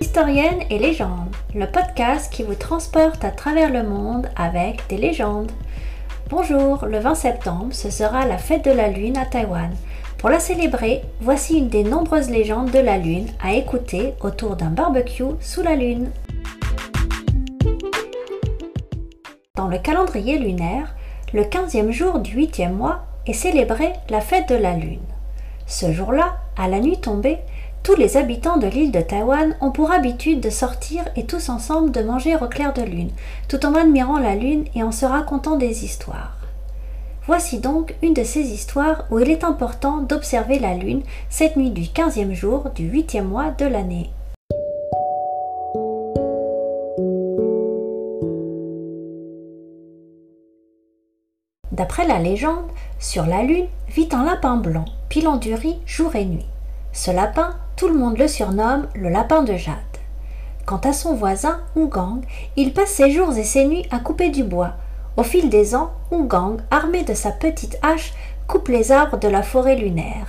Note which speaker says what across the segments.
Speaker 1: Historienne et légende, le podcast qui vous transporte à travers le monde avec des légendes. Bonjour, le 20 septembre, ce sera la fête de la Lune à Taïwan. Pour la célébrer, voici une des nombreuses légendes de la Lune à écouter autour d'un barbecue sous la Lune. Dans le calendrier lunaire, le 15e jour du 8e mois est célébré la fête de la Lune. Ce jour-là, à la nuit tombée, tous les habitants de l'île de Taïwan ont pour habitude de sortir et tous ensemble de manger au clair de lune, tout en admirant la lune et en se racontant des histoires. Voici donc une de ces histoires où il est important d'observer la lune cette nuit du quinzième jour du huitième mois de l'année. D'après la légende, sur la lune vit un lapin blanc, pilant du riz jour et nuit. Ce lapin, tout le monde le surnomme le lapin de jade. Quant à son voisin, Ougang, il passe ses jours et ses nuits à couper du bois. Au fil des ans, Ougang, armé de sa petite hache, coupe les arbres de la forêt lunaire.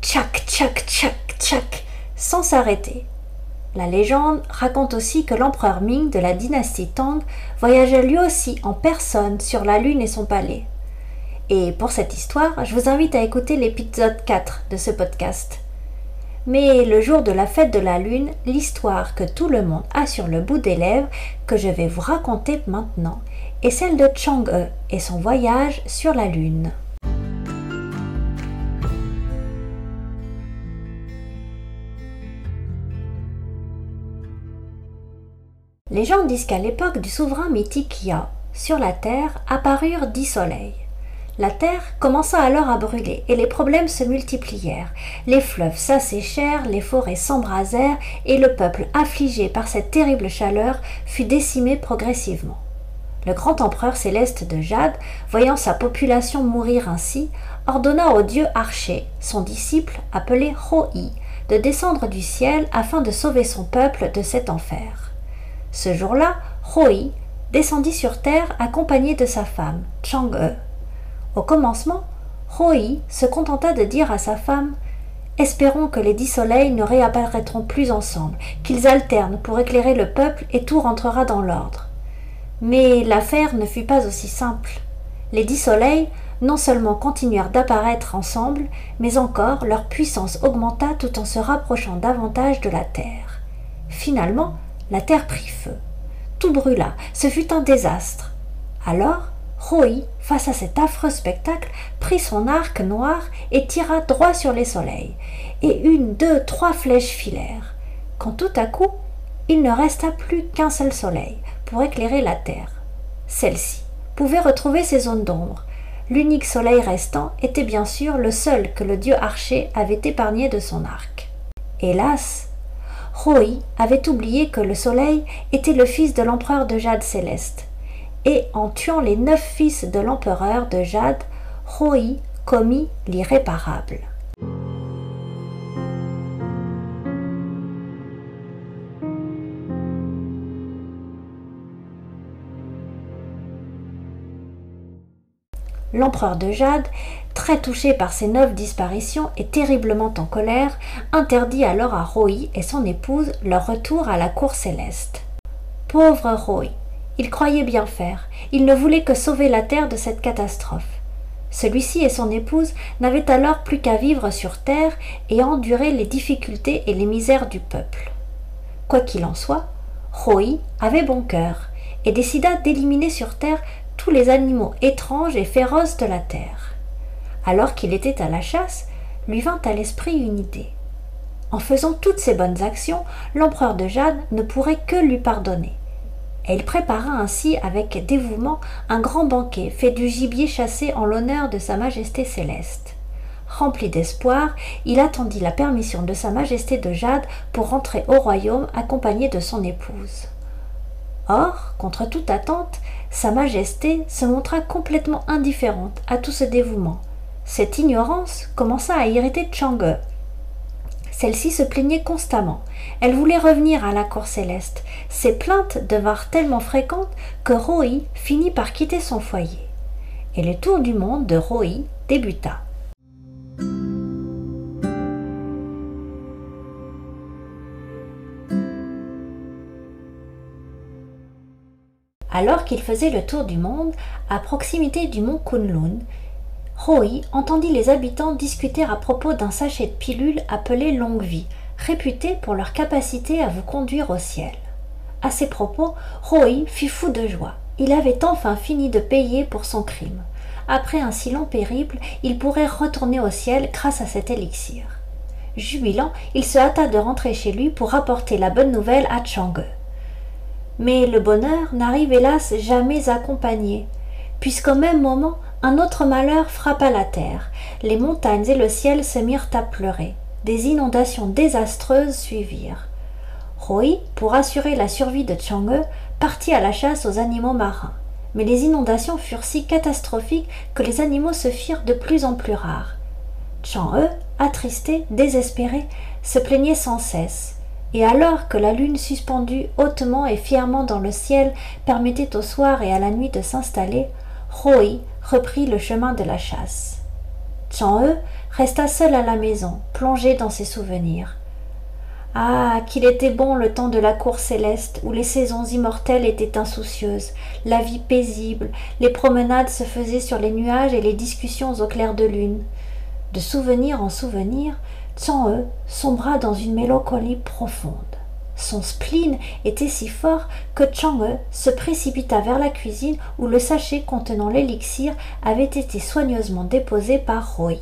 Speaker 1: Tchac, tchac, tchac, tchac, sans s'arrêter. La légende raconte aussi que l'empereur Ming de la dynastie Tang voyagea lui aussi en personne sur la lune et son palais. Et pour cette histoire, je vous invite à écouter l'épisode 4 de ce podcast. Mais le jour de la fête de la Lune, l'histoire que tout le monde a sur le bout des lèvres, que je vais vous raconter maintenant, est celle de Chang'e et son voyage sur la Lune. Les gens disent qu'à l'époque du souverain mythique Ya, sur la Terre apparurent dix soleils. La terre commença alors à brûler et les problèmes se multiplièrent. Les fleuves s'asséchèrent, les forêts s'embrasèrent et le peuple, affligé par cette terrible chaleur, fut décimé progressivement. Le grand empereur céleste de Jade, voyant sa population mourir ainsi, ordonna au dieu Archer, son disciple appelé Hoi, de descendre du ciel afin de sauver son peuple de cet enfer. Ce jour-là, Hoi descendit sur terre accompagné de sa femme, Chang'e. Au commencement, Roi se contenta de dire à sa femme Espérons que les dix soleils ne réapparaîtront plus ensemble, qu'ils alternent pour éclairer le peuple et tout rentrera dans l'ordre. Mais l'affaire ne fut pas aussi simple. Les dix soleils non seulement continuèrent d'apparaître ensemble, mais encore leur puissance augmenta tout en se rapprochant davantage de la terre. Finalement, la terre prit feu. Tout brûla, ce fut un désastre. Alors, Face à cet affreux spectacle, prit son arc noir et tira droit sur les soleils. Et une, deux, trois flèches filèrent. Quand tout à coup, il ne resta plus qu'un seul soleil pour éclairer la terre. Celle-ci pouvait retrouver ses zones d'ombre. L'unique soleil restant était bien sûr le seul que le dieu archer avait épargné de son arc. Hélas, Roi avait oublié que le soleil était le fils de l'empereur de Jade céleste et en tuant les neuf fils de l'empereur de Jade, Roi commit l'irréparable. L'empereur de Jade, très touché par ces neuf disparitions et terriblement en colère, interdit alors à Roi et son épouse leur retour à la cour céleste. Pauvre Roi, il croyait bien faire. Il ne voulait que sauver la terre de cette catastrophe. Celui-ci et son épouse n'avaient alors plus qu'à vivre sur terre et endurer les difficultés et les misères du peuple. Quoi qu'il en soit, Roi avait bon cœur et décida d'éliminer sur terre tous les animaux étranges et féroces de la terre. Alors qu'il était à la chasse, lui vint à l'esprit une idée. En faisant toutes ces bonnes actions, l'empereur de Jade ne pourrait que lui pardonner et il prépara ainsi avec dévouement un grand banquet fait du gibier chassé en l'honneur de Sa Majesté céleste. Rempli d'espoir, il attendit la permission de Sa Majesté de Jade pour rentrer au royaume accompagné de son épouse. Or, contre toute attente, Sa Majesté se montra complètement indifférente à tout ce dévouement. Cette ignorance commença à irriter Chang'e, celle-ci se plaignait constamment. Elle voulait revenir à la cour céleste. Ses plaintes devinrent tellement fréquentes que Rohi finit par quitter son foyer. Et le tour du monde de Roy débuta. Alors qu'il faisait le tour du monde, à proximité du mont Kunlun, Roi entendit les habitants discuter à propos d'un sachet de pilules appelé Longue Vie, réputé pour leur capacité à vous conduire au ciel. À ces propos, Roi fut fou de joie. Il avait enfin fini de payer pour son crime. Après un si long périple, il pourrait retourner au ciel grâce à cet élixir. Jubilant, il se hâta de rentrer chez lui pour rapporter la bonne nouvelle à Chang'e. Mais le bonheur n'arrive hélas jamais accompagné, puisqu'au même moment un autre malheur frappa la terre. Les montagnes et le ciel se mirent à pleurer. Des inondations désastreuses suivirent. Roi, pour assurer la survie de Chang'e, partit à la chasse aux animaux marins. Mais les inondations furent si catastrophiques que les animaux se firent de plus en plus rares. Chang'e, attristé, désespéré, se plaignait sans cesse. Et alors que la lune suspendue hautement et fièrement dans le ciel permettait au soir et à la nuit de s'installer, Roi reprit le chemin de la chasse. Chang'e resta seul à la maison, plongé dans ses souvenirs. Ah, qu'il était bon le temps de la cour céleste, où les saisons immortelles étaient insoucieuses, la vie paisible, les promenades se faisaient sur les nuages et les discussions au clair de lune. De souvenir en souvenir, Chang'e sombra dans une mélancolie profonde. Son spleen était si fort que Chang'e se précipita vers la cuisine où le sachet contenant l'élixir avait été soigneusement déposé par Roi.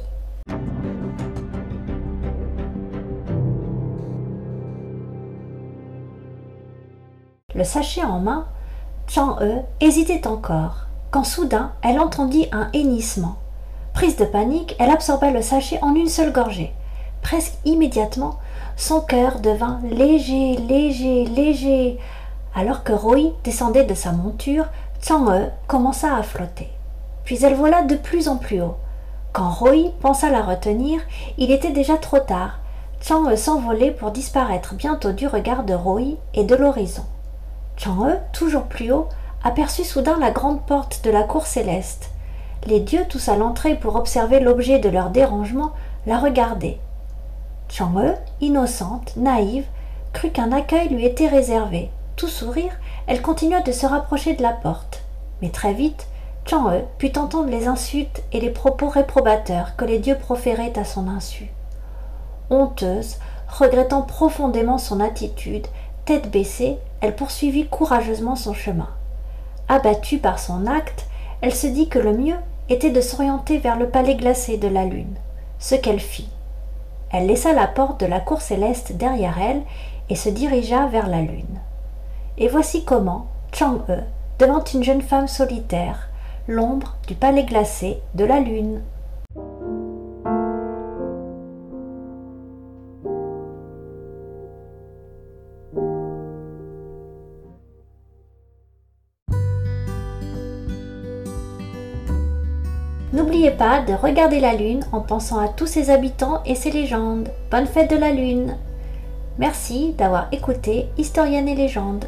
Speaker 1: Le sachet en main, Chang'e hésitait encore, quand soudain elle entendit un hennissement. Prise de panique, elle absorba le sachet en une seule gorgée. Presque immédiatement, son cœur devint léger, léger, léger. Alors que Roi descendait de sa monture, Chang'e commença à flotter. Puis elle vola de plus en plus haut. Quand Roi pensa la retenir, il était déjà trop tard. Chang'e s'envolait pour disparaître bientôt du regard de Roi et de l'horizon. Chang'e, toujours plus haut, aperçut soudain la grande porte de la cour céleste. Les dieux, tous à l'entrée pour observer l'objet de leur dérangement, la regardaient. Chang'e, innocente, naïve, crut qu'un accueil lui était réservé. Tout sourire, elle continua de se rapprocher de la porte. Mais très vite, Chang'e put entendre les insultes et les propos réprobateurs que les dieux proféraient à son insu. Honteuse, regrettant profondément son attitude, tête baissée, elle poursuivit courageusement son chemin. Abattue par son acte, elle se dit que le mieux était de s'orienter vers le palais glacé de la lune, ce qu'elle fit. Elle laissa la porte de la cour céleste derrière elle et se dirigea vers la lune. Et voici comment Chang-e devint une jeune femme solitaire, l'ombre du palais glacé de la lune. N'oubliez pas de regarder la Lune en pensant à tous ses habitants et ses légendes. Bonne fête de la Lune Merci d'avoir écouté Historienne et légendes.